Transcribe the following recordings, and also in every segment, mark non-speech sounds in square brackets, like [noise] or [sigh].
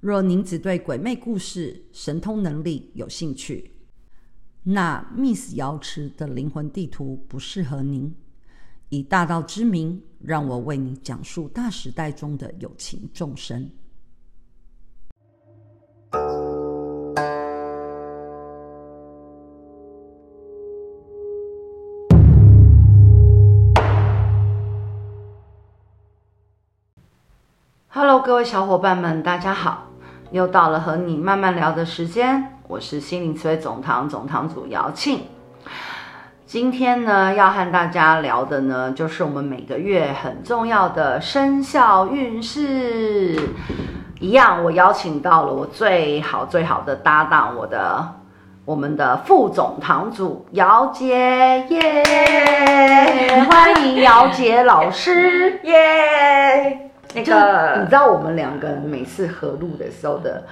若您只对鬼魅故事、神通能力有兴趣，那 Miss 瑶池的灵魂地图不适合您。以大道之名，让我为你讲述大时代中的有情众生。各位小伙伴们，大家好。又到了和你慢慢聊的时间，我是心灵慈惠总堂总堂主姚庆。今天呢，要和大家聊的呢，就是我们每个月很重要的生肖运势。一样，我邀请到了我最好最好的搭档，我的我们的副总堂主姚杰耶欢迎姚杰老师耶。那个，你知道我们两个人每次合录的时候的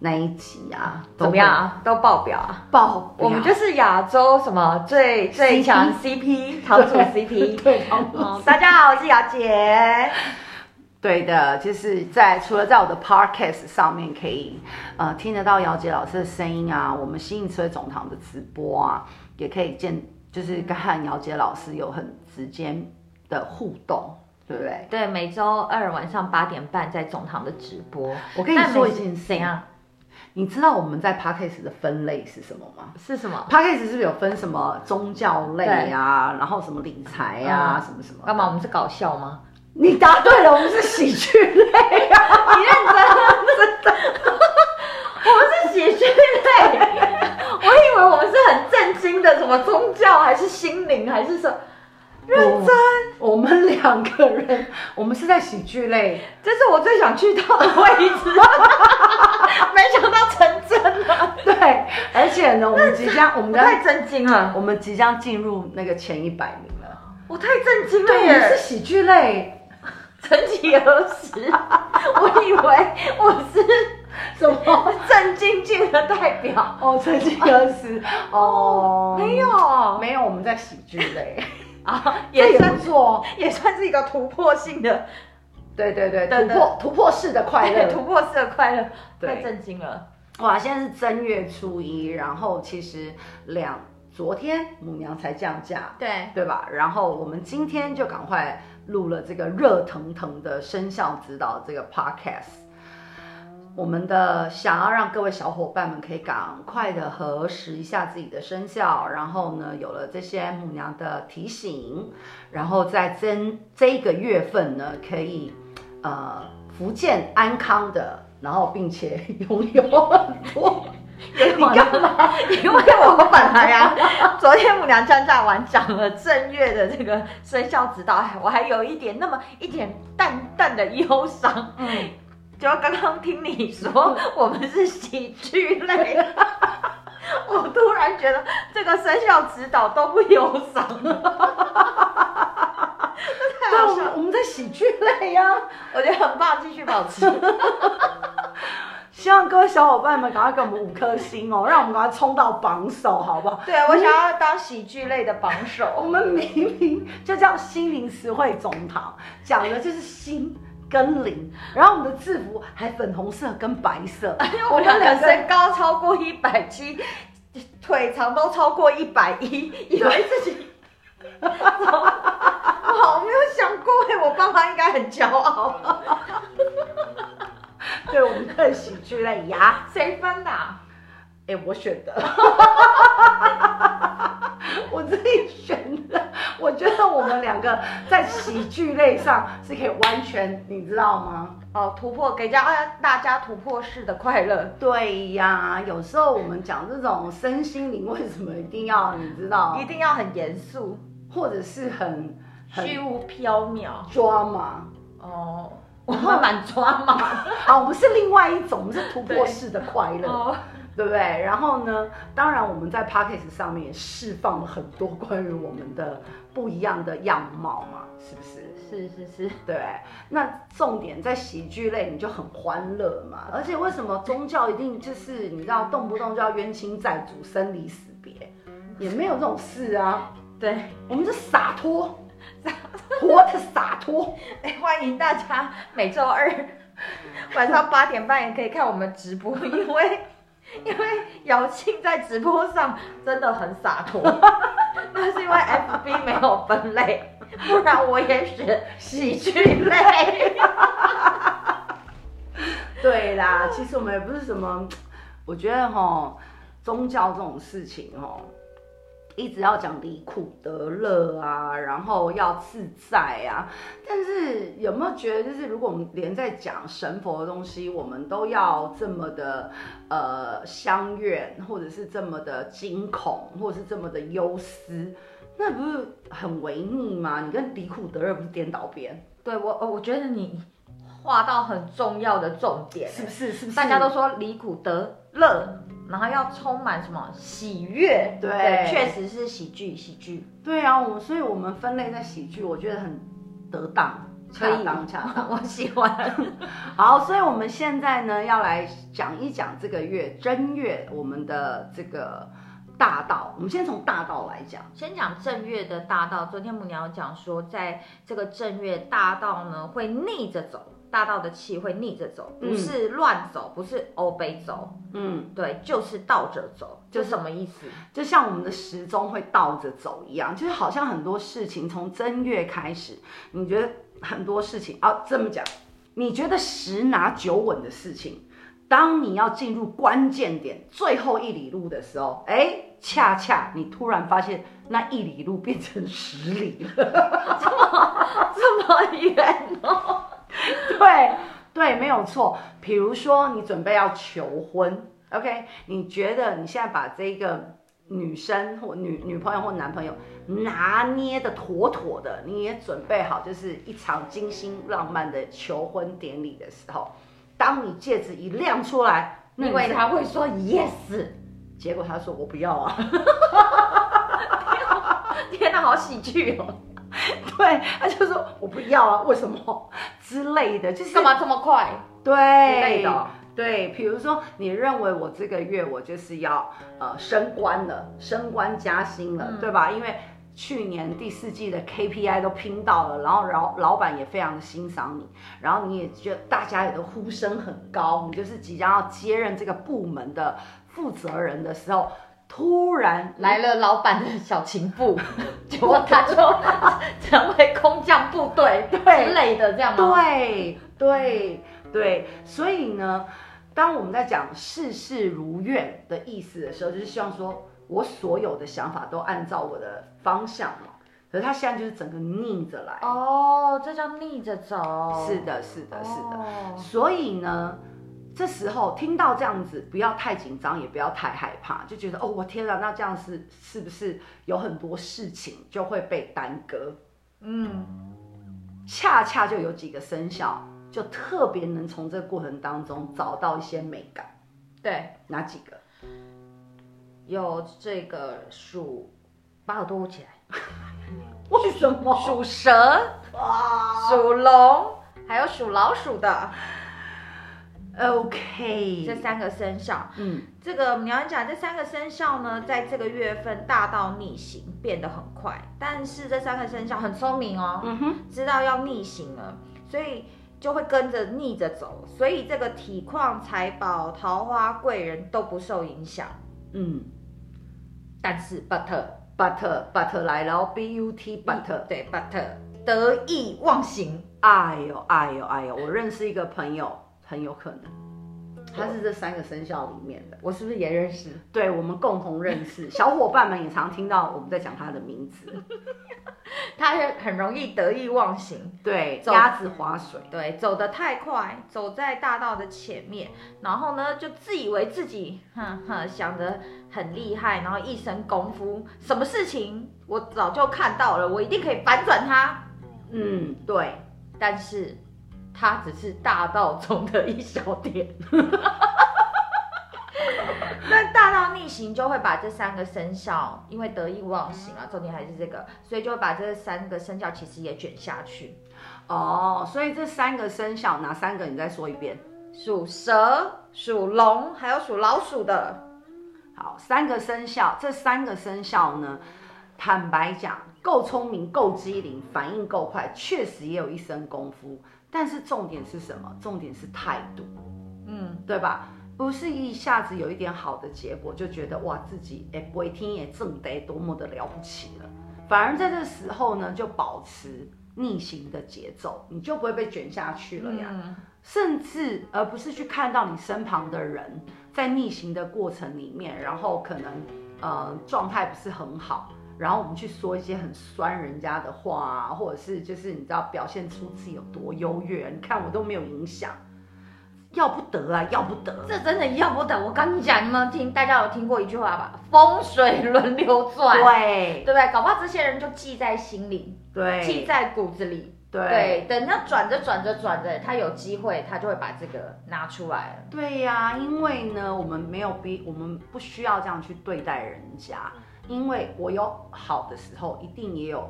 那一集啊，怎么样啊？都爆表啊！爆表！我们就是亚洲什么最最强 CP 堂主 CP。[laughs] 对。大家好，我是姚姐。对的，就是在除了在我的 Podcast 上面可以呃听得到姚杰老师的声音啊，我们心灵慈惠总堂的直播啊，也可以见，就是跟姚杰老师有很直接的互动。对不对？对，每周二晚上八点半在总堂的直播。我跟你说一件事，怎样？你知道我们在 Podcast 的分类是什么吗？是什么？Podcast 是不是有分什么宗教类啊，然后什么理财啊，嗯、什么什么？干嘛？我们是搞笑吗？你答对了，我们是喜剧类啊！[laughs] 你认真？真的？我们是喜剧类。我以为我们是很震惊的，什么宗教还是心灵还是什么？认真，我们两个人，我们是在喜剧类，这是我最想去到的位置，[laughs] 没想到成真了。对，而且呢，我们即将，我们太震惊了，我们即将进入那个前一百名了，我太震惊了。对，我们是喜剧类，曾几何时，[laughs] 我以为我是什么？正经经的代表。哦，曾几何时。哦，没有，没有，我们在喜剧类。啊，[laughs] 也算做，[laughs] 也算是一个突破性的，[laughs] 对对对，突破突破式的快乐，突破式的快乐，太震惊了！哇，现在是正月初一，然后其实两昨天母娘才降价，对对吧？然后我们今天就赶快录了这个热腾腾的生肖指导这个 podcast。我们的想要让各位小伙伴们可以赶快的核实一下自己的生肖，然后呢，有了这些母娘的提醒，然后在这这一个月份呢，可以呃福健安康的，然后并且拥有很多。你干嘛？因为我本来呀、啊，昨天母娘站在完讲了正月的这个生肖指导，我还有一点那么一点淡淡的忧伤。嗯。就刚刚听你说我们是喜剧类，[laughs] 我突然觉得这个生肖指导都不忧伤了，[laughs] 太好笑了。我们在喜剧类呀，我觉得很棒，继续保持。希望各位小伙伴们赶快给我们五颗星哦，让我们赶快冲到榜首，好不好？对啊，我想要当喜剧类的榜首。我们明明就叫心灵词汇总堂，讲的就是心。跟零，然后我们的制服还粉红色跟白色，[laughs] 哎、我们两个身高超过一百七，腿长都超过一百一，以为自己，[laughs] 我好没有想过哎，我爸妈应该很骄傲。[laughs] 对，我们的喜剧类呀，谁分的？哎，我选的，[laughs] 我自己选的。我觉得我们两个在喜剧类上是可以完全，你知道吗？哦，突破给家大家突破式的快乐。对呀，有时候我们讲这种身心灵，为什么一定要你知道？一定要很严肃，或者是很虚无缥缈抓马哦，我们蛮抓马。啊，我们是另外一种，我们是突破式的快乐。对不对？然后呢，当然我们在 Podcast 上面也释放了很多关于我们的不一样的样貌嘛，是不是？是是是，对。那重点在喜剧类，你就很欢乐嘛。而且为什么宗教一定就是你知道动不动就要冤亲债主、生离死别，也没有这种事啊。对，我们就洒脱，洒 [laughs] 活的洒脱。哎，欢迎大家每周二晚上八点半也可以看我们直播，因为。[laughs] 因为姚庆在直播上真的很洒脱，[laughs] 那是因为 FB 没有分类，[laughs] 不然我也选喜剧类。对啦，其实我们也不是什么，我觉得哈，宗教这种事情齁。一直要讲离苦得乐啊，然后要自在啊，但是有没有觉得，就是如果我们连在讲神佛的东西，我们都要这么的呃相怨，或者是这么的惊恐，或者是这么的忧思，那不是很违逆吗？你跟离苦得乐不是颠倒边？对我，我觉得你画到很重要的重点，是不是？是不是？大家都说离苦得乐。然后要充满什么喜悦？对，确实是喜剧，喜剧。对啊，我所以我们分类在喜剧，我觉得很得当，恰当恰当，[laughs] 我喜欢。好，所以我们现在呢要来讲一讲这个月正月我们的这个大道。我们先从大道来讲，先讲正月的大道。昨天母娘讲说，在这个正月大道呢会逆着走。大道的气会逆着走，不是乱走，嗯、不是欧北走，嗯，对，就是倒着走，就什么意思？就像我们的时钟会倒着走一样，就是好像很多事情从正月开始，你觉得很多事情啊，这么讲，你觉得十拿九稳的事情，当你要进入关键点最后一里路的时候，哎，恰恰你突然发现那一里路变成十里了，[laughs] 这么这么远哦。[laughs] 对对，没有错。比如说，你准备要求婚，OK？你觉得你现在把这个女生或女女朋友或男朋友拿捏的妥妥的，你也准备好，就是一场精心浪漫的求婚典礼的时候，当你戒指一亮出来，因为他会说 yes，结果他说我不要啊！[laughs] 天哪，好喜剧哦！对，他就说我不要啊，为什么之类的，就是干嘛这么快？对，之类的，对，比如说你认为我这个月我就是要呃升官了，升官加薪了，嗯、对吧？因为去年第四季的 KPI 都拼到了，然后老老板也非常的欣赏你，然后你也觉得大家也都呼声很高，你就是即将要接任这个部门的负责人的时候。突然来了老板的小情妇，[laughs] 结果他就成为空降部队对之类的这样吗？对对对，所以呢，当我们在讲事事如愿的意思的时候，就是希望说我所有的想法都按照我的方向嘛。可是他现在就是整个逆着来哦，这叫逆着走。是的，是的，是的。哦、所以呢。这时候听到这样子，不要太紧张，也不要太害怕，就觉得哦，我天啊，那这样是是不是有很多事情就会被耽搁？嗯，恰恰就有几个生肖，就特别能从这个过程当中找到一些美感。对，哪几个？有这个属，把耳朵捂起来。[laughs] 为什么？属蛇，哇，属龙，还有属老鼠的。OK，这三个生肖，嗯，这个你要讲这三个生肖呢，在这个月份大到逆行变得很快，但是这三个生肖很聪明哦，嗯哼，知道要逆行了，所以就会跟着逆着走，所以这个体况、财宝、桃花、贵人都不受影响，嗯，但是 but but but 来了，b u t but 对 but 得意忘形，哎呦哎呦哎呦，我认识一个朋友。很有可能，他是这三个生肖里面的，我是不是也认识？对，我们共同认识，[laughs] 小伙伴们也常听到我们在讲他的名字。[laughs] 他很很容易得意忘形，对，鸭子划水，对，走得太快，走在大道的前面，然后呢，就自以为自己，哼哼，想得很厉害，然后一身功夫，什么事情我早就看到了，我一定可以反转他。嗯，对，但是。他只是大道中的一小点，[laughs] 那大道逆行就会把这三个生肖，因为得意忘形啊，重点还是这个，所以就会把这三个生肖其实也卷下去。哦，所以这三个生肖哪三个？你再说一遍。属蛇、属龙，还有属老鼠的。好，三个生肖，这三个生肖呢，坦白讲，够聪明、够机灵，反应够快，确实也有一身功夫。但是重点是什么？重点是态度，嗯，对吧？不是一下子有一点好的结果，就觉得哇，自己哎，不会听也正得多么的了不起了。反而在这时候呢，就保持逆行的节奏，你就不会被卷下去了呀。嗯甚至而不是去看到你身旁的人在逆行的过程里面，然后可能呃状态不是很好，然后我们去说一些很酸人家的话啊，或者是就是你知道表现出自己有多优越，你看我都没有影响，要不得啊，要不得，这真的要不得。我跟你讲，你们听大家有听过一句话吧？风水轮流转，对，对不对？搞不好这些人就记在心里，对，记在骨子里。对，对，等他转着转着转着，他有机会，他就会把这个拿出来。对呀、啊，因为呢，我们没有逼，我们不需要这样去对待人家。因为我有好的时候，一定也有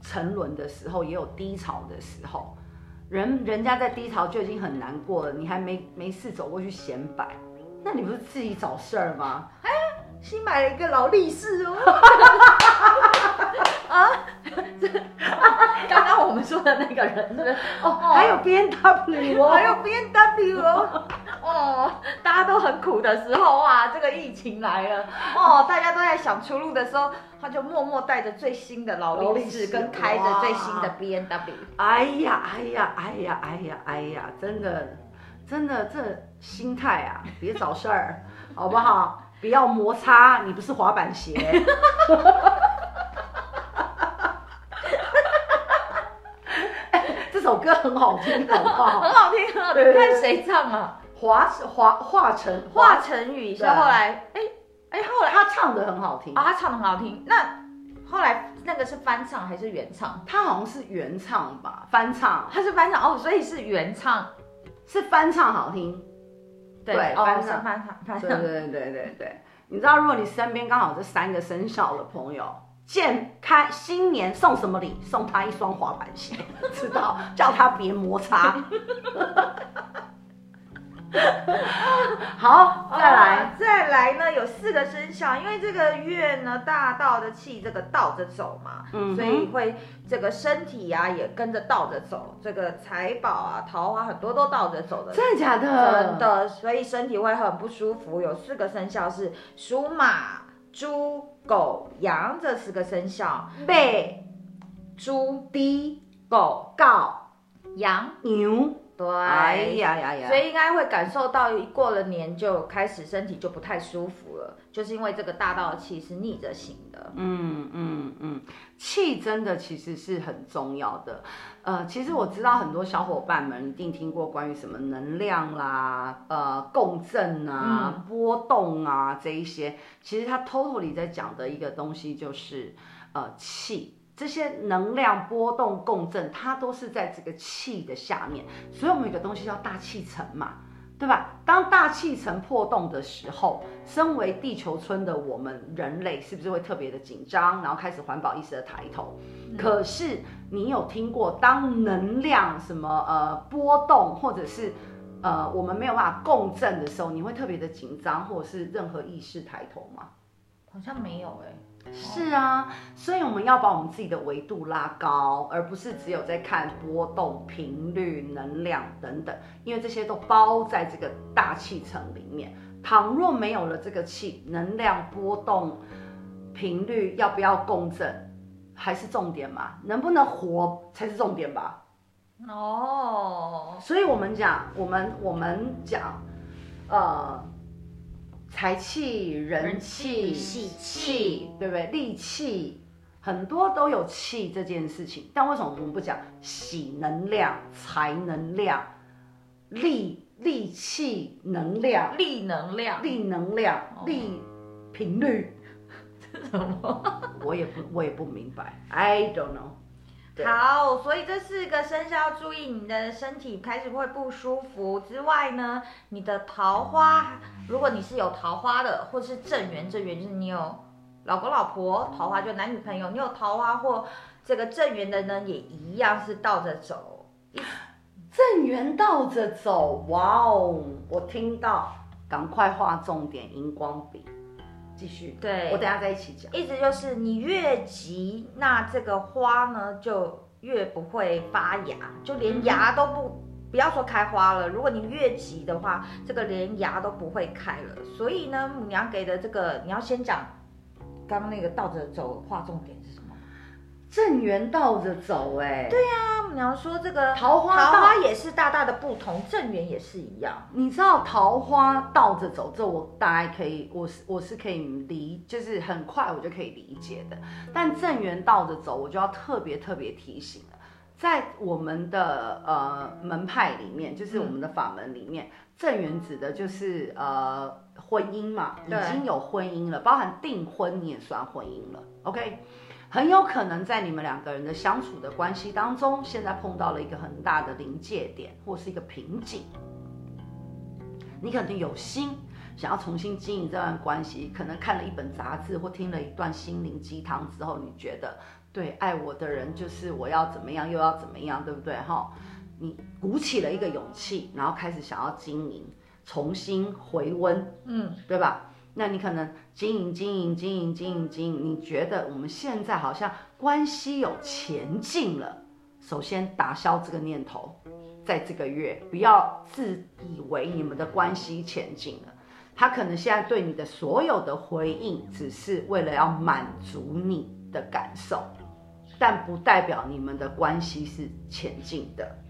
沉沦的时候，也有低潮的时候。人人家在低潮就已经很难过了，你还没没事走过去显摆，那你不是自己找事儿吗？哎，新买了一个劳力士哦。[laughs] 啊，这 [laughs] 刚刚我们说的那个人？哦，还有 B N W 哦，[laughs] 还有 B N W 哦，哦，大家都很苦的时候啊，这个疫情来了哦，大家都在想出路的时候，他就默默带着最新的劳力士，跟开着最新的 B N W。哎呀，哎呀，哎呀，哎呀，哎呀，真的，真的，这心态啊，别找事儿，好不好？不要摩擦，你不是滑板鞋。这首歌很好听，好不好？很好听，很好听。看谁唱啊？华华华晨，华晨宇是后来，哎哎，后来他唱的很好听啊，他唱的很好听。那后来那个是翻唱还是原唱？他好像是原唱吧，翻唱。他是翻唱哦，所以是原唱，是翻唱好听。对，翻上翻上翻唱。对对对对对，你知道，如果你身边刚好这三个生肖的朋友。见开新年送什么礼？送他一双滑板鞋，[laughs] 知道？叫他别摩擦。[laughs] 好，再来，哦，再来呢？有四个生肖，因为这个月呢，大道的气这个倒着走嘛，嗯，所以会这个身体呀，啊，也跟着倒着走，这个财宝啊、桃花很多都倒着走的。真的假的？真的，所以身体会很不舒服。有四个生肖是属马。猪、狗、羊这四个生肖，被、猪、猪、狗、告、羊、牛。对，哎呀呀呀！所以应该会感受到，一过了年就开始身体就不太舒服了，就是因为这个大道的气是逆着行的。嗯嗯嗯，气真的其实是很重要的。呃，其实我知道很多小伙伴们一定听过关于什么能量啦、呃共振啊、嗯、波动啊这一些，其实它 totally 在讲的一个东西就是呃气。这些能量波动共振，它都是在这个气的下面，所以我们有个东西叫大气层嘛，对吧？当大气层破洞的时候，身为地球村的我们人类，是不是会特别的紧张，然后开始环保意识的抬头？嗯、可是你有听过，当能量什么呃波动，或者是呃我们没有办法共振的时候，你会特别的紧张，或者是任何意识抬头吗？好像没有哎、欸。是啊，所以我们要把我们自己的维度拉高，而不是只有在看波动、频率、能量等等，因为这些都包在这个大气层里面。倘若没有了这个气，能量波动、频率要不要共振，还是重点嘛？能不能活才是重点吧？哦，所以我们讲，我们我们讲，呃。财气、人气、喜气，对不对？力气，很多都有气这件事情。但为什么我们不讲喜能量、财能量、力力气能量、力能量、力能量、力频率？这什么？[laughs] 我也不，我也不明白。I don't know。好，所以这四个生肖注意你的身体开始会不舒服之外呢，你的桃花，如果你是有桃花的，或是正缘，正缘就是你有老公老婆，桃花就男女朋友，你有桃花或这个正缘的呢，也一样是倒着走。正缘倒着走，哇哦！我听到，赶快画重点，荧光笔，继续。对，我等下再一起讲。意思就是你越急，那这个花呢就越不会发芽，就连芽都不，嗯、不要说开花了。如果你越急的话，这个连芽都不会开了。所以呢，母娘给的这个，你要先讲刚刚那个倒着走，画重点？正缘倒着走，哎，对呀、啊，你要说这个桃花桃花也是大大的不同，正缘也是一样。你知道桃花倒着走，这我大概可以，我是我是可以理，就是很快我就可以理解的。但正缘倒着走，我就要特别特别提醒了，在我们的呃门派里面，就是我们的法门里面，嗯、正缘指的就是呃婚姻嘛，已经有婚姻了，包含订婚你也算婚姻了，OK。很有可能在你们两个人的相处的关系当中，现在碰到了一个很大的临界点，或是一个瓶颈。你可能有心想要重新经营这段关系，可能看了一本杂志或听了一段心灵鸡汤之后，你觉得对爱我的人就是我要怎么样又要怎么样，对不对？哈，你鼓起了一个勇气，然后开始想要经营，重新回温，嗯，对吧？那你可能经营经营经营经营经营，你觉得我们现在好像关系有前进了。首先打消这个念头，在这个月不要自以为你们的关系前进了。他可能现在对你的所有的回应，只是为了要满足你的感受，但不代表你们的关系是前进的。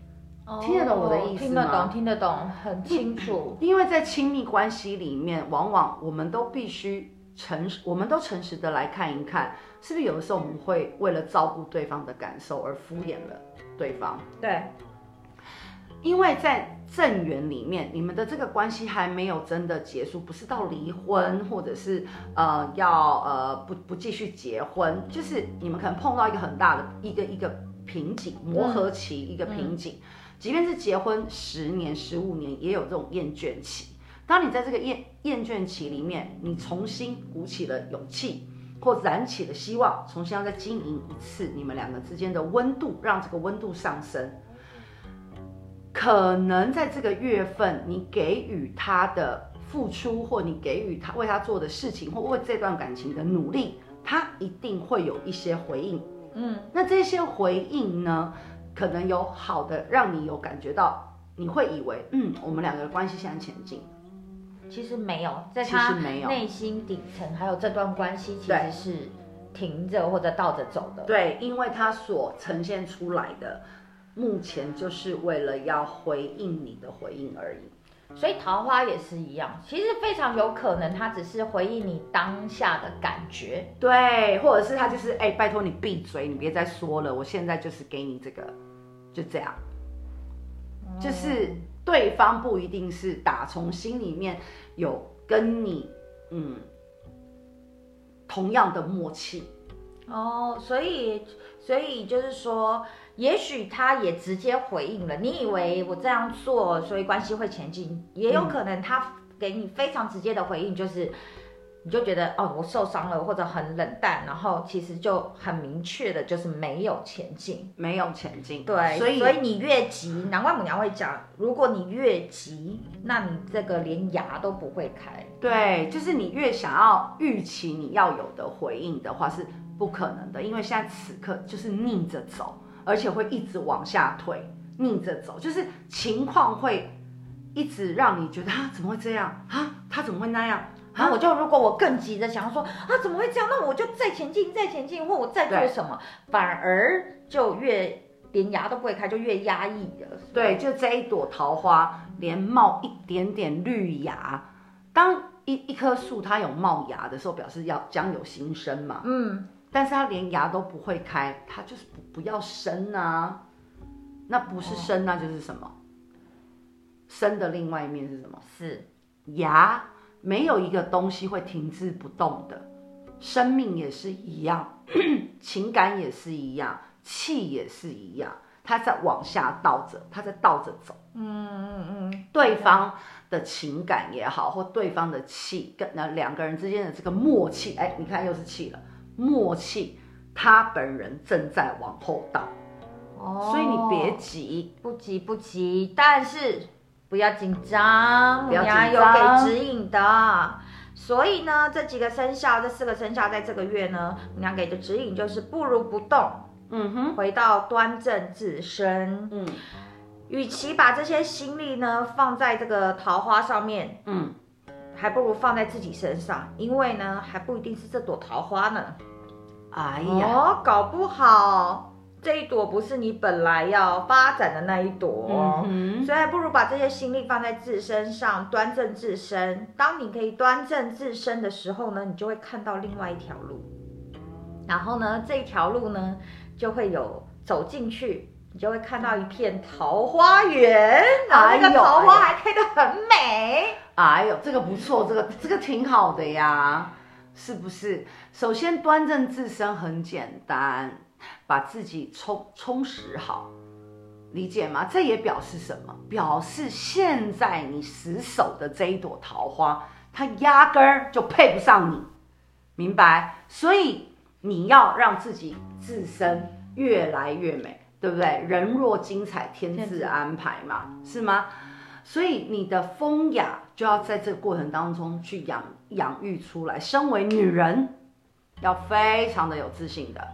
听得懂我的意思吗？听得懂，听得懂，很清楚。因为在亲密关系里面，往往我们都必须诚实，我们都诚实的来看一看，是不是有的时候我们会为了照顾对方的感受而敷衍了对方？对。因为在正缘里面，你们的这个关系还没有真的结束，不是到离婚，或者是呃要呃不不继续结婚，就是你们可能碰到一个很大的一个一个瓶颈，磨合期，一个瓶颈。嗯嗯即便是结婚十年、十五年，也有这种厌倦期。当你在这个厌厌倦期里面，你重新鼓起了勇气，或燃起了希望，重新要再经营一次你们两个之间的温度，让这个温度上升。可能在这个月份，你给予他的付出，或你给予他为他做的事情，或为这段感情的努力，他一定会有一些回应。嗯，那这些回应呢？可能有好的，让你有感觉到，你会以为，嗯，我们两个的关系现在前进，其实没有，在他内心底层还有这段关系其实是停着或者倒着走的。对，因为他所呈现出来的，目前就是为了要回应你的回应而已。所以桃花也是一样，其实非常有可能他只是回应你当下的感觉，对，或者是他就是哎，拜托你闭嘴，你别再说了，我现在就是给你这个，就这样，嗯、就是对方不一定是打从心里面有跟你嗯同样的默契。哦，所以所以就是说。也许他也直接回应了，你以为我这样做，所以关系会前进，也有可能他给你非常直接的回应，就是你就觉得哦，我受伤了，或者很冷淡，然后其实就很明确的就是没有前进，没有前进。对，所以所以你越急，难怪母娘会讲，如果你越急，那你这个连牙都不会开。对，就是你越想要预期你要有的回应的话是不可能的，因为现在此刻就是逆着走。而且会一直往下退，逆着走，就是情况会一直让你觉得啊，怎么会这样啊？他怎么会那样？然后我就如果我更急着想要说啊，怎么会这样？那我就再前进，再前进，或我再做什么，反而就越连牙都不会开，就越压抑了。对，就这一朵桃花，连冒一点点绿芽，当一一棵树它有冒芽的时候，表示要将有新生嘛。嗯。但是它连芽都不会开，它就是不不要生啊，那不是生，那就是什么？生的另外一面是什么？是芽，没有一个东西会停滞不动的，生命也是一样，[clears throat] 情感也是一样，气也是一样，它在往下倒着，它在倒着走。嗯嗯嗯，对方的情感也好，或对方的气，跟那两个人之间的这个默契，哎，你看又是气了，默契，他本人正在往后倒。哦，所以你别急，不急不急，但是不要紧张，不要紧张，有给指引的。所以呢，这几个生肖，这四个生肖在这个月呢，我娘给的指引就是不如不动，嗯哼，回到端正自身，嗯，与其把这些心力呢放在这个桃花上面，嗯，还不如放在自己身上，因为呢，还不一定是这朵桃花呢，哎呀，哦，搞不好。这一朵不是你本来要发展的那一朵，嗯，所以还不如把这些心力放在自身上，端正自身。当你可以端正自身的时候呢，你就会看到另外一条路。然后呢，这一条路呢，就会有走进去，你就会看到一片桃花源，然后那个桃花还开得很美。哎呦，这个不错，这个这个挺好的呀，是不是？首先端正自身很简单。把自己充充实好，理解吗？这也表示什么？表示现在你死守的这一朵桃花，它压根儿就配不上你，明白？所以你要让自己自身越来越美，对不对？人若精彩，天自安排嘛，是吗？所以你的风雅就要在这个过程当中去养养育出来。身为女人，要非常的有自信的。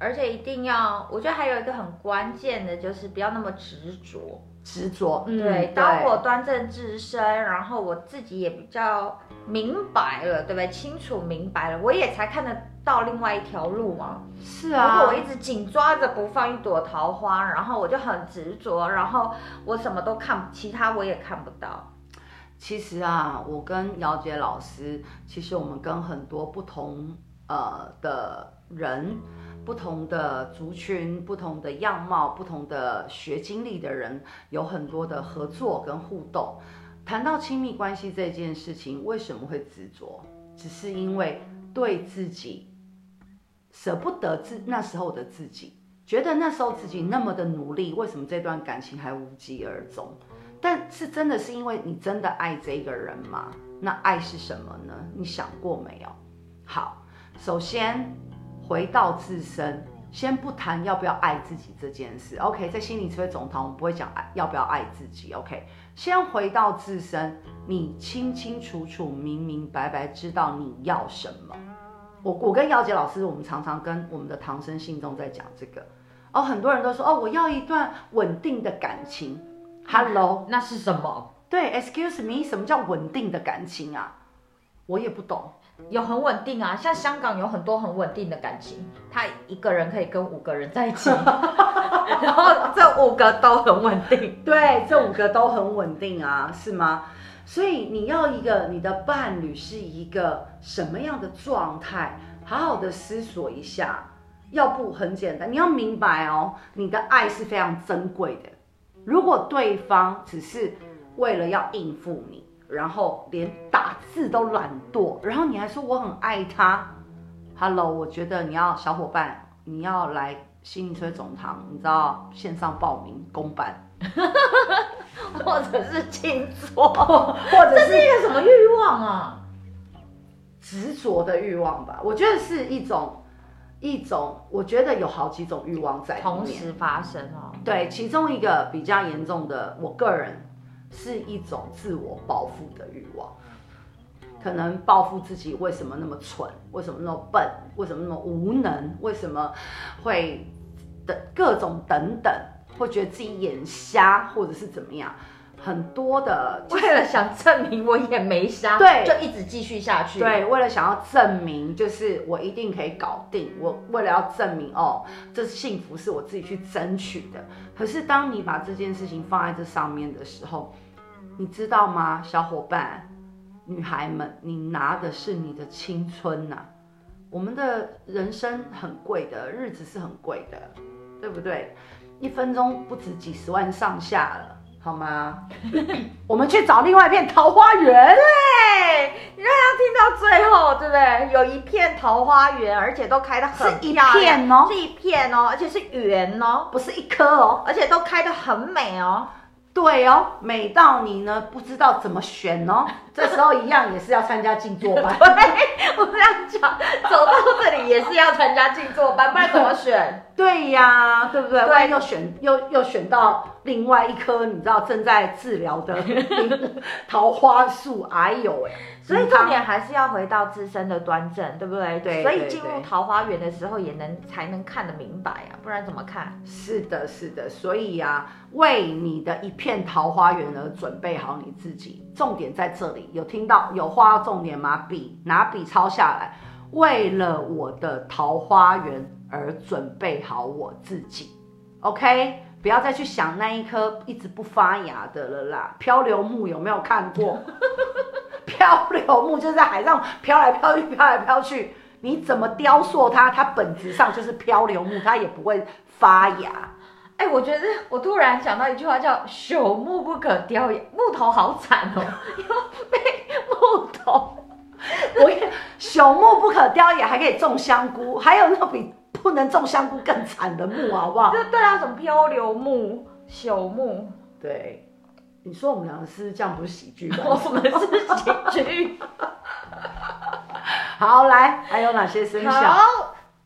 而且一定要，我觉得还有一个很关键的，就是不要那么执着。执着，嗯，对。当我端正自身，然后我自己也比较明白了，对不对？清楚明白了，我也才看得到另外一条路嘛。是啊。如果我一直紧抓着不放一朵桃花，然后我就很执着，然后我什么都看，其他我也看不到。其实啊，我跟姚杰老师，其实我们跟很多不同呃的人。不同的族群、不同的样貌、不同的学经历的人，有很多的合作跟互动。谈到亲密关系这件事情，为什么会执着？只是因为对自己舍不得自那时候的自己，觉得那时候自己那么的努力，为什么这段感情还无疾而终？但是真的是因为你真的爱这个人吗？那爱是什么呢？你想过没有？好，首先。回到自身，先不谈要不要爱自己这件事。OK，在心理智慧总堂，我们不会讲爱要不要爱自己。OK，先回到自身，你清清楚楚、明明白白知道你要什么。我我跟姚杰老师，我们常常跟我们的唐生信众在讲这个。哦，很多人都说哦，我要一段稳定的感情。Hello，[laughs] 那是什么？对，Excuse me，什么叫稳定的感情啊？我也不懂。有很稳定啊，像香港有很多很稳定的感情，他一个人可以跟五个人在一起，[laughs] 然后这五个都很稳定。对，这五个都很稳定啊，是吗？所以你要一个你的伴侣是一个什么样的状态？好好的思索一下。要不很简单，你要明白哦，你的爱是非常珍贵的。如果对方只是为了要应付你。然后连打字都懒惰，然后你还说我很爱他。Hello，我觉得你要小伙伴，你要来新一车总堂，你知道线上报名公办，[laughs] 或者是静坐，[laughs] 或者是一个什么欲望啊？执着的欲望吧。我觉得是一种一种，我觉得有好几种欲望在同时发生哦。对，其中一个比较严重的，我个人。是一种自我报复的欲望，可能报复自己为什么那么蠢，为什么那么笨，为什么那么无能，为什么会的各种等等，会觉得自己眼瞎，或者是怎么样，很多的，为了想证明我也没瞎，对，就一直继续下去，对，为了想要证明，就是我一定可以搞定，我为了要证明哦，这幸福是我自己去争取的。可是当你把这件事情放在这上面的时候，你知道吗，小伙伴，女孩们，你拿的是你的青春呐、啊！我们的人生很贵的，日子是很贵的，对不对？一分钟不止几十万上下了，好吗？[laughs] 我们去找另外一片桃花源。对，你让他听到最后后，对不对？有一片桃花源，而且都开得很是一片哦，是一片哦，而且是圆哦，不是一颗哦，而且都开得很美哦。对哦，美到你呢不知道怎么选哦。这时候一样也是要参加静坐班。[laughs] 对，我这样讲，走到这里也是要参加静坐班，[laughs] 不然怎么选？对呀，对不对？万一又选又又选到另外一棵你知道正在治疗的 [laughs] 桃花树，哎呦哎！所以重点还是要回到自身的端正，对不对？对。所以进入桃花源的时候，也能才能看得明白啊，不然怎么看？是的，是的。所以呀，为你的一片桃花源而准备好你自己。重点在这里，有听到有画重点吗？笔拿笔抄下来。为了我的桃花源而准备好我自己。OK，不要再去想那一棵一直不发芽的了啦。漂流木有没有看过？[laughs] 漂流木就是在海上飘来飘去，飘来飘去。你怎么雕塑它？它本质上就是漂流木，它也不会发芽。哎，我觉得我突然想到一句话，叫“朽木不可雕也”。木头好惨哦，又被 [laughs] 木头。[laughs] 我朽木不可雕也，还可以种香菇。还有那种比不能种香菇更惨的木，好不好？就对啊，什么漂流木、朽木。对。你说我们两个是这样，不是喜剧吗？[laughs] 我们是喜剧。好，来，还有哪些生肖？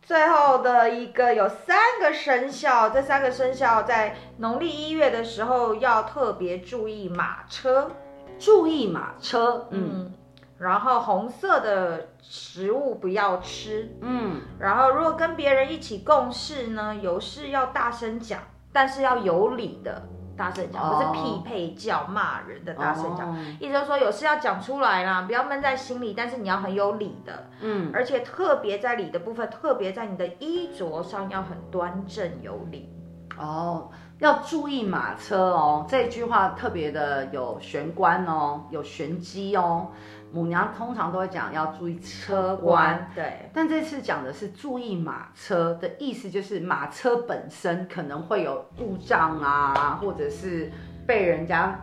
好，最后的一个有三个生肖，这三个生肖在农历一月的时候要特别注意马车，注意马车，嗯，嗯，然后红色的食物不要吃，嗯，然后如果跟别人一起共事呢，有事要大声讲，但是要有理的。大声讲，不是匹配叫骂人的大声讲，意思就是说有事要讲出来啦，不要闷在心里，但是你要很有理的，嗯，而且特别在理的部分，特别在你的衣着上要很端正有礼。哦，要注意马车哦，这句话特别的有玄关哦，有玄机哦。母娘通常都会讲要注意车关，对。但这次讲的是注意马车的意思，就是马车本身可能会有故障啊，或者是被人家。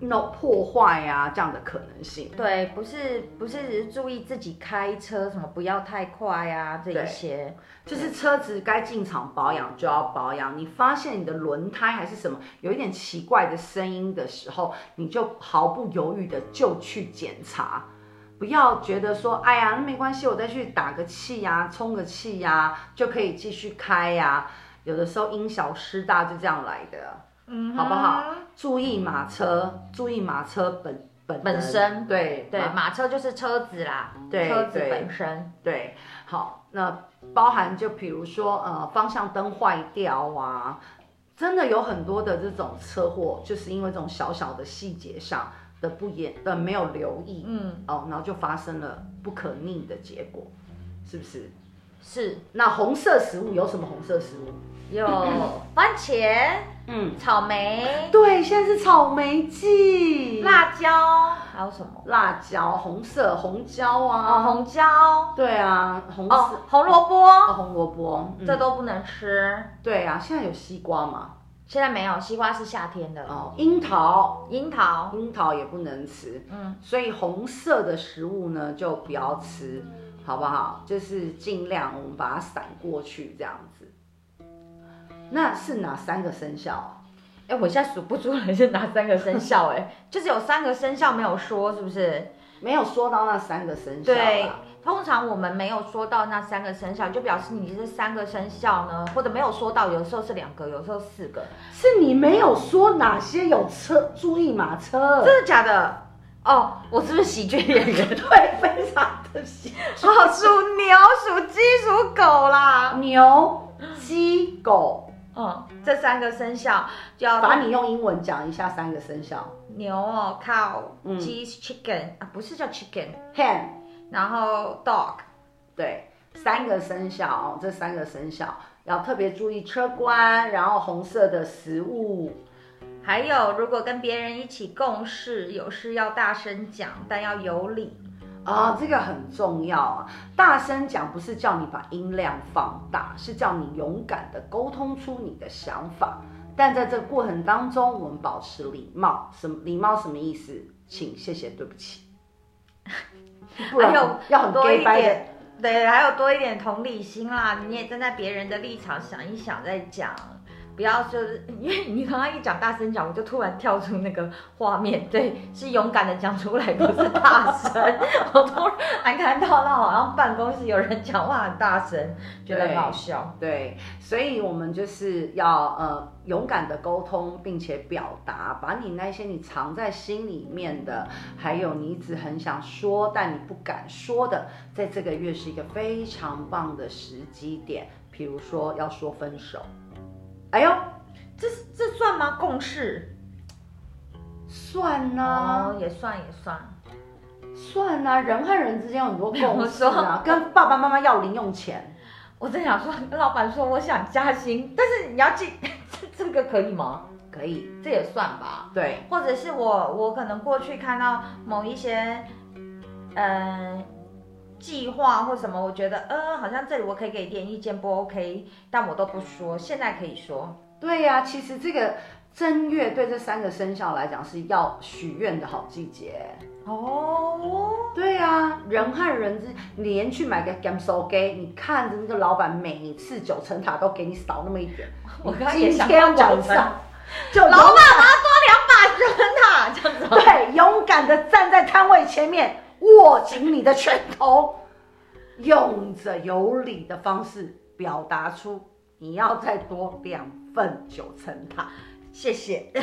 那破坏呀，这样的可能性。对，不是不是只是注意自己开车什么不要太快呀，这一些，就是车子该进厂保养就要保养。你发现你的轮胎还是什么有一点奇怪的声音的时候，你就毫不犹豫的就去检查，不要觉得说，哎呀，那没关系，我再去打个气呀，充个气呀，就可以继续开呀。有的时候因小失大就这样来的。嗯，好不好？注意马车，注意马车本本本身，对对，马车就是车子啦，对，车子本身，对。好，那包含就比如说，呃，方向灯坏掉啊，真的有很多的这种车祸，就是因为这种小小的细节上的不严的没有留意，嗯，哦，然后就发生了不可逆的结果，是不是？是。那红色食物有什么红色食物？有 [clears throat] 番茄，嗯，草莓，对，现在是草莓季，辣椒，还有什么？辣椒，红色红椒啊，哦、红椒，对啊，红红萝卜，哦、红萝卜，嗯、这都不能吃。对啊，现在有西瓜吗？现在没有，西瓜是夏天的。哦，樱桃，樱桃，樱桃也不能吃。嗯，所以红色的食物呢，就不要吃，好不好？就是尽量我们把它闪过去，这样子。那是哪三个生肖？哎，我现在数不出来是哪三个生肖，哎，[laughs] 就是有三个生肖没有说，是不是？没有说到那三个生肖。对，通常我们没有说到那三个生肖，就表示你这三个生肖呢，或者没有说到，有时候是两个，有时候四个。是你没有说哪些有车，注意马车。真的假的？哦，我是不是喜剧演员？[laughs] 对，非常的喜。哦，属牛、属鸡、属狗啦。牛、鸡、狗。嗯，这三个生肖就要把你用英文讲一下三个生肖。牛哦，cow，鸡、嗯、chicken 啊，不是叫 chicken，hen，然后 dog，对，三个生肖哦，这三个生肖要特别注意车关，然后红色的食物，还有如果跟别人一起共事，有事要大声讲，但要有礼。啊、哦，这个很重要啊！大声讲不是叫你把音量放大，是叫你勇敢的沟通出你的想法。但在这个过程当中，我们保持礼貌。什么礼貌？什么意思？请、谢谢、对不起。[laughs] 不然还有要很多一点，对，还有多一点同理心啦。你也站在别人的立场想一想再讲。不要就是因为你刚刚一讲大声讲，我就突然跳出那个画面，对，是勇敢的讲出来，不是大声。我突然看到那好像办公室有人讲话很大声，觉得很好笑。对，所以我们就是要呃勇敢的沟通，并且表达，把你那些你藏在心里面的，还有你一直很想说但你不敢说的，在这个月是一个非常棒的时机点。比如说要说分手。哎呦，这这算吗？共事？算呢、啊哦，也算也算，算啊。人和人之间有很多共识啊，[laughs] 跟爸爸妈妈要零用钱。我正想说，跟老板说我想加薪，但是你要记，[laughs] 这这个可以吗？可以，这也算吧。对，或者是我我可能过去看到某一些，嗯。计划或什么，我觉得，呃，好像这里我可以给点意见，不 OK，但我都不说。现在可以说。对呀、啊，其实这个正月对这三个生肖来讲是要许愿的好季节。哦，对呀、啊，人和人之连去买个咸酥鸡，你看着那个老板每次九层塔都给你少那么一点。[laughs] 我刚刚也想今天晚上就老板我要多两把九层塔，这样子。对，勇敢的站在摊位前面。握紧你的拳头，用着有理的方式表达出你要再多两份九层塔，谢谢。[laughs]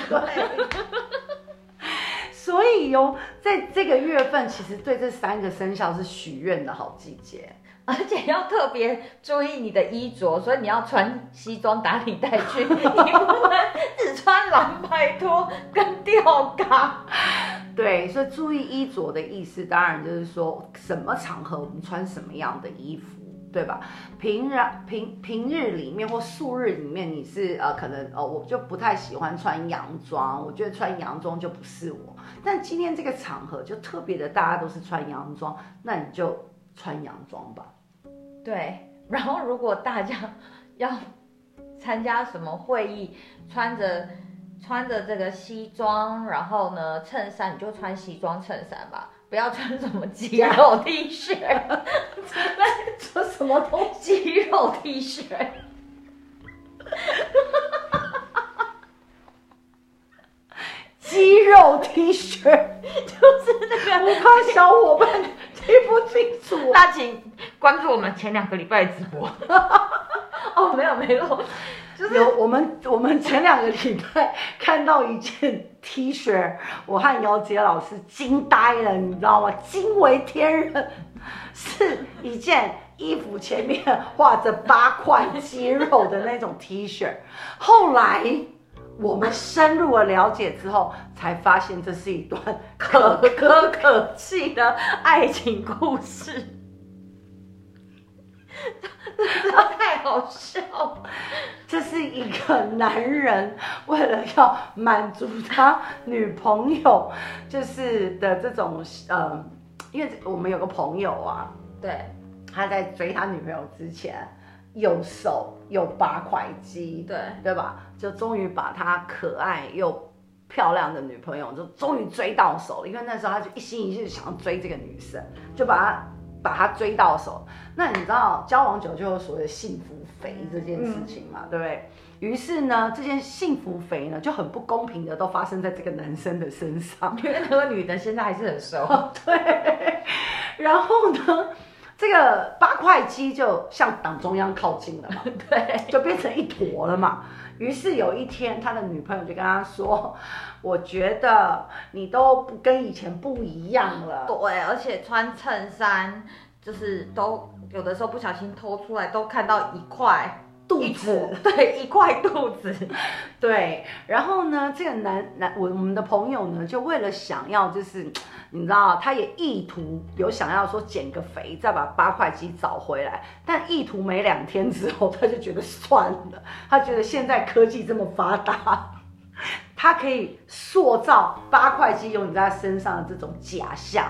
所以哟，在这个月份，其实对这三个生肖是许愿的好季节，而且要特别注意你的衣着，所以你要穿西装打领带去，[laughs] 你不能只穿蓝白拖跟吊嘎。对，所以注意衣着的意思，当然就是说什么场合我们穿什么样的衣服，对吧？平日平平日里面或素日里面，你是呃可能呃我就不太喜欢穿洋装，我觉得穿洋装就不是我。但今天这个场合就特别的，大家都是穿洋装，那你就穿洋装吧。对，然后如果大家要参加什么会议，穿着。穿着这个西装，然后呢，衬衫你就穿西装衬衫吧，不要穿什么肌肉 T 恤，穿什么东西？[laughs] 肌肉 T 恤，肌肉 T 恤。[laughs] 就是那个，我怕小伙伴听不清楚，那请关注我们前两个礼拜直播。[laughs] 哦，没有没有。就是、有我们，我们前两个礼拜看到一件 T 恤，我和姚杰老师惊呆了，你知道吗？惊为天人，是一件衣服前面画着八块肌肉的那种 T 恤。后来我们深入了了解之后，才发现这是一段可歌 [laughs] 可泣的爱情故事。太好笑了！这是一个男人为了要满足他女朋友，就是的这种呃，因为我们有个朋友啊，对，他在追他女朋友之前，又瘦又八块肌，对对吧？就终于把他可爱又漂亮的女朋友，就终于追到手了。因为那时候他就一心一意想要追这个女生，就把他。把他追到手，那你知道交往久就有所谓的幸福肥这件事情嘛？嗯、对不对？于是呢，这件幸福肥呢就很不公平的都发生在这个男生的身上，因为那个女的现在还是很瘦。哦、[laughs] 对，然后呢，这个八块肌就向党中央靠近了嘛，[laughs] 对，就变成一坨了嘛。于是有一天，他的女朋友就跟他说：“我觉得你都不跟以前不一样了。”对，而且穿衬衫就是都有的时候不小心偷出来，都看到一块肚子，[laughs] 对，一块肚子，对。然后呢，这个男男我我们的朋友呢，就为了想要就是。你知道，他也意图有想要说减个肥，再把八块肌找回来，但意图没两天之后，他就觉得算了。他觉得现在科技这么发达，[laughs] 他可以塑造八块肌有你在他身上的这种假象。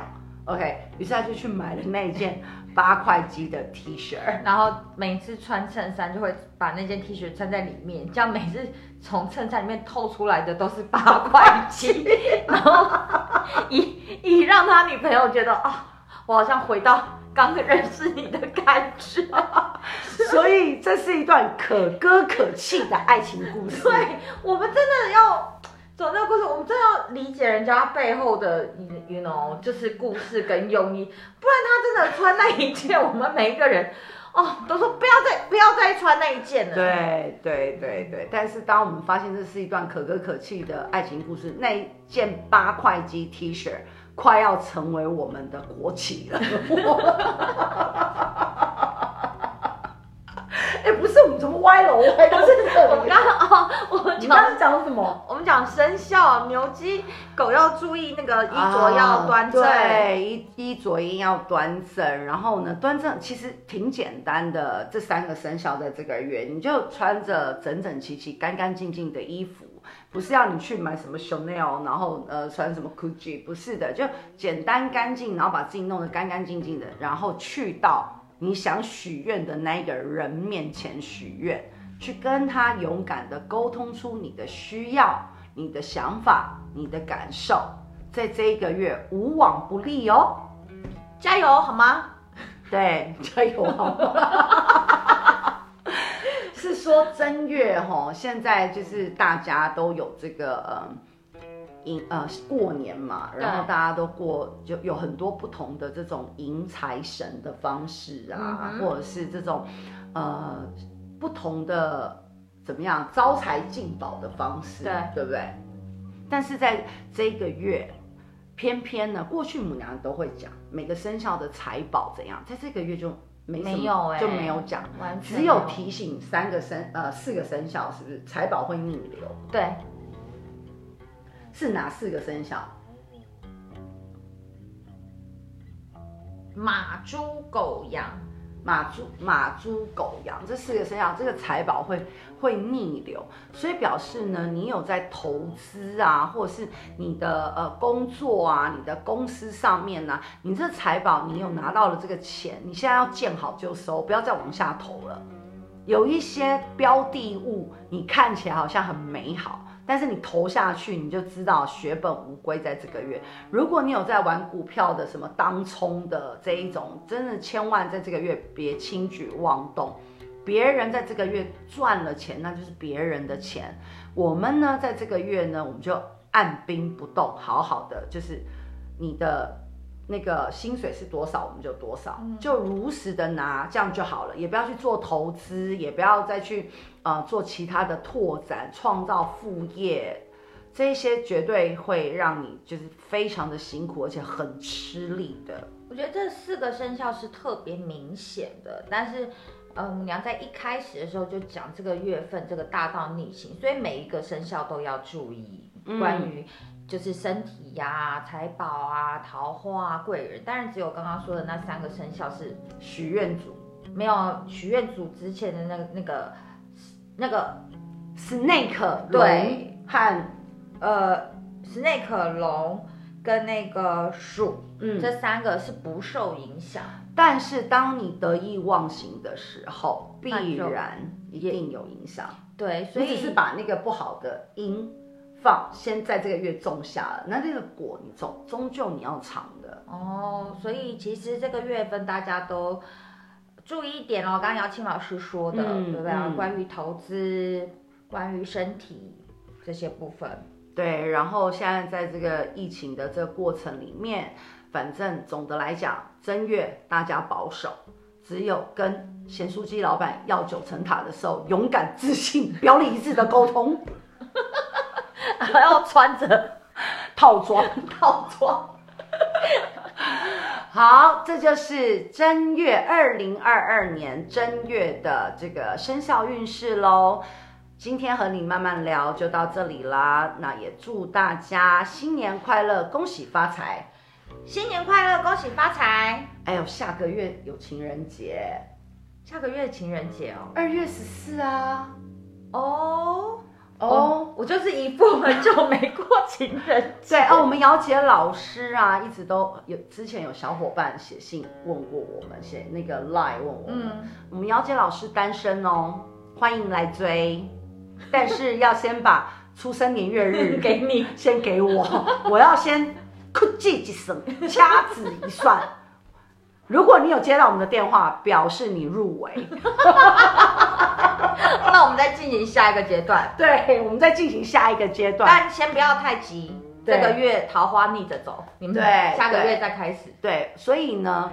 OK，于是他就去买了那件。八块肌的 T 恤，然后每次穿衬衫就会把那件 T 恤穿在里面，这样每次从衬衫里面透出来的都是八块肌 [laughs] [laughs] 然后以以让他女朋友觉得啊，我好像回到刚认识你的感觉。[laughs] 所以这是一段可歌可泣的爱情故事。对，我们真的要走这个故事，我们真的要理解人家背后的，you know，就是故事跟用意。不然他真的穿那一件，我们每一个人。哦，都说不要再不要再穿那一件了。对对对对，但是当我们发现这是一段可歌可泣的爱情故事，那一件八块肌 T 恤快要成为我们的国旗了。[laughs] 哎，不是我们怎么歪了？我歪到这里。[laughs] 我们刚刚哦，我们刚刚讲什么？我们讲生肖，牛鸡狗要注意那个衣着要端正，啊、对，衣衣着一定要端正。然后呢，端正其实挺简单的。这三个生肖的这个月，你就穿着整整齐齐、干干净净的衣服，不是要你去买什么 Chanel，然后呃穿什么 Gucci，不是的，就简单干净，然后把自己弄得干干净净的，然后去到。你想许愿的那个人面前许愿，去跟他勇敢的沟通出你的需要、你的想法、你的感受，在这一个月无往不利哦，加油好吗？对，加油好吗？[laughs] 是说正月齁，现在就是大家都有这个呃。迎呃过年嘛，然后大家都过，就有很多不同的这种迎财神的方式啊，嗯、或者是这种呃不同的怎么样招财进宝的方式，对对不对？但是在这个月，偏偏呢，过去母娘都会讲每个生肖的财宝怎样，在这个月就没有、欸、就没有讲，只有提醒三个生呃四个生肖是不是财宝会逆流？对。是哪四个生肖？马、猪、狗、羊。马、猪、马、猪、狗、羊这四个生肖，这个财宝会会逆流，所以表示呢，你有在投资啊，或者是你的呃工作啊，你的公司上面呢、啊，你这财宝你有拿到了这个钱，你现在要见好就收，不要再往下投了。有一些标的物，你看起来好像很美好。但是你投下去，你就知道血本无归。在这个月，如果你有在玩股票的，什么当冲的这一种，真的千万在这个月别轻举妄动。别人在这个月赚了钱，那就是别人的钱。我们呢，在这个月呢，我们就按兵不动，好好的，就是你的。那个薪水是多少，我们就多少，就如实的拿，这样就好了。也不要去做投资，也不要再去呃做其他的拓展、创造副业，这些绝对会让你就是非常的辛苦，而且很吃力的。我觉得这四个生肖是特别明显的，但是呃，母娘在一开始的时候就讲这个月份这个大道逆行，所以每一个生肖都要注意关于。就是身体呀、啊、财宝啊、桃花啊、贵人，当然只有刚刚说的那三个生肖是许愿组，没有许愿组之前的那个那个那个 snake 对和呃 snake 龙跟那个鼠，嗯，这三个是不受影响。但是当你得意忘形的时候，必然一定有影响。对，所以是把那个不好的因。放先在这个月种下了，那这个果你终终究你要尝的哦。所以其实这个月份大家都注意一点哦。刚刚姚青老师说的，嗯、对不对？嗯、关于投资，关于身体这些部分。对，然后现在在这个疫情的这个过程里面，反正总的来讲，正月大家保守，只有跟咸酥鸡老板要九层塔的时候，勇敢、自信、表里一致的沟通。[laughs] 还要穿着套装，套装。好，这就是正月二零二二年正月的这个生肖运势喽。今天和你慢慢聊就到这里啦。那也祝大家新年快乐，恭喜发财！新年快乐，恭喜发财！哎呦，下个月有情人节，下个月情人节哦，二月十四啊。哦。哦，oh, 我就是一副很久没过情人节。对哦，我们姚杰老师啊，一直都有之前有小伙伴写信问过我们，写那个 line 问我们。嗯，我们姚杰老师单身哦，欢迎来追，但是要先把出生年月日 [laughs] 给你，先给我，我要先哭记几声，掐指一算，如果你有接到我们的电话，表示你入围。再进行下一个阶段。对，我们再进行下一个阶段。但先不要太急，这个月桃花逆着走，你们对，下个月再开始。对，对，所以呢，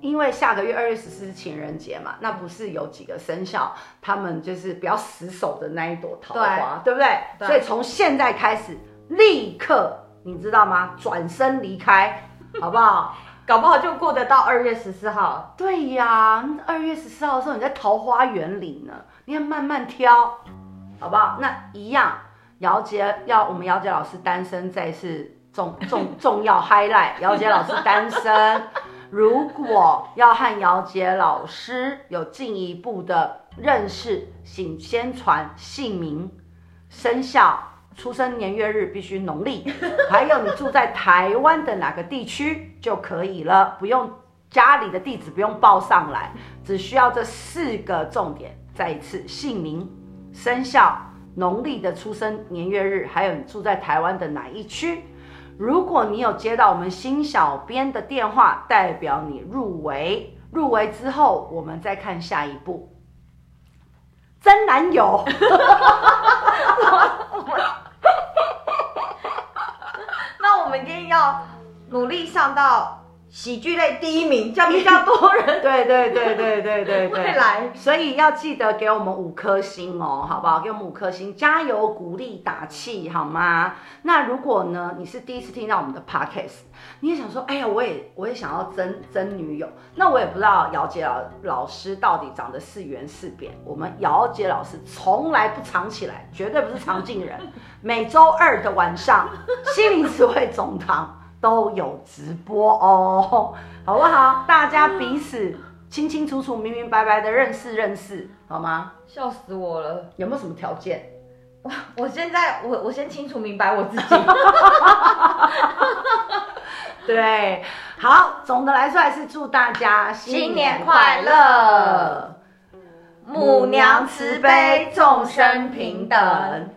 因为下个月二月十四是情人节嘛，那不是有几个生肖，他们就是比较死守的那一朵桃花，对，对不对？对。所以从现在开始，立刻，你知道吗？转身离开，[laughs] 好不好？搞不好就过得到二月十四号。对呀，二月十四号的时候你在桃花源里呢，你要慢慢挑，好不好？那一样，姚杰要我们姚杰老师单身再是重 [laughs] 重重要 highlight，姚杰老师单身，[laughs] 如果要和姚杰老师有进一步的认识，请先传姓名、生肖。出生年月日必须农历，[laughs] 还有你住在台湾的哪个地区就可以了，不用家里的地址不用报上来，只需要这四个重点。再一次，姓名、生肖、农历的出生年月日，还有你住在台湾的哪一区。如果你有接到我们新小编的电话，代表你入围。入围之后，我们再看下一步，真男友。[laughs] 那我们一定要努力上到喜剧类第一名，这样比较多人。对对对对对对对，来，所以要记得给我们五颗星哦，好不好？给我们五颗星，加油，鼓励，打气，好吗？那如果呢，你是第一次听到我们的 podcast，你也想说，哎呀，我也我也想要争争女友，那我也不知道姚杰老老师到底长得是圆是扁。我们姚杰老师从来不藏起来，绝对不是藏镜人。[laughs] 每周二的晚上，心灵词汇总堂都有直播哦，[laughs] 好不好？大家彼此清清楚楚、明明白白的认识认识，好吗？笑死我了！有没有什么条件？我 [laughs] 我现在我我先清楚明白我自己。[laughs] 对，好，总的来说还是祝大家新年快乐，母娘慈悲，众生平等。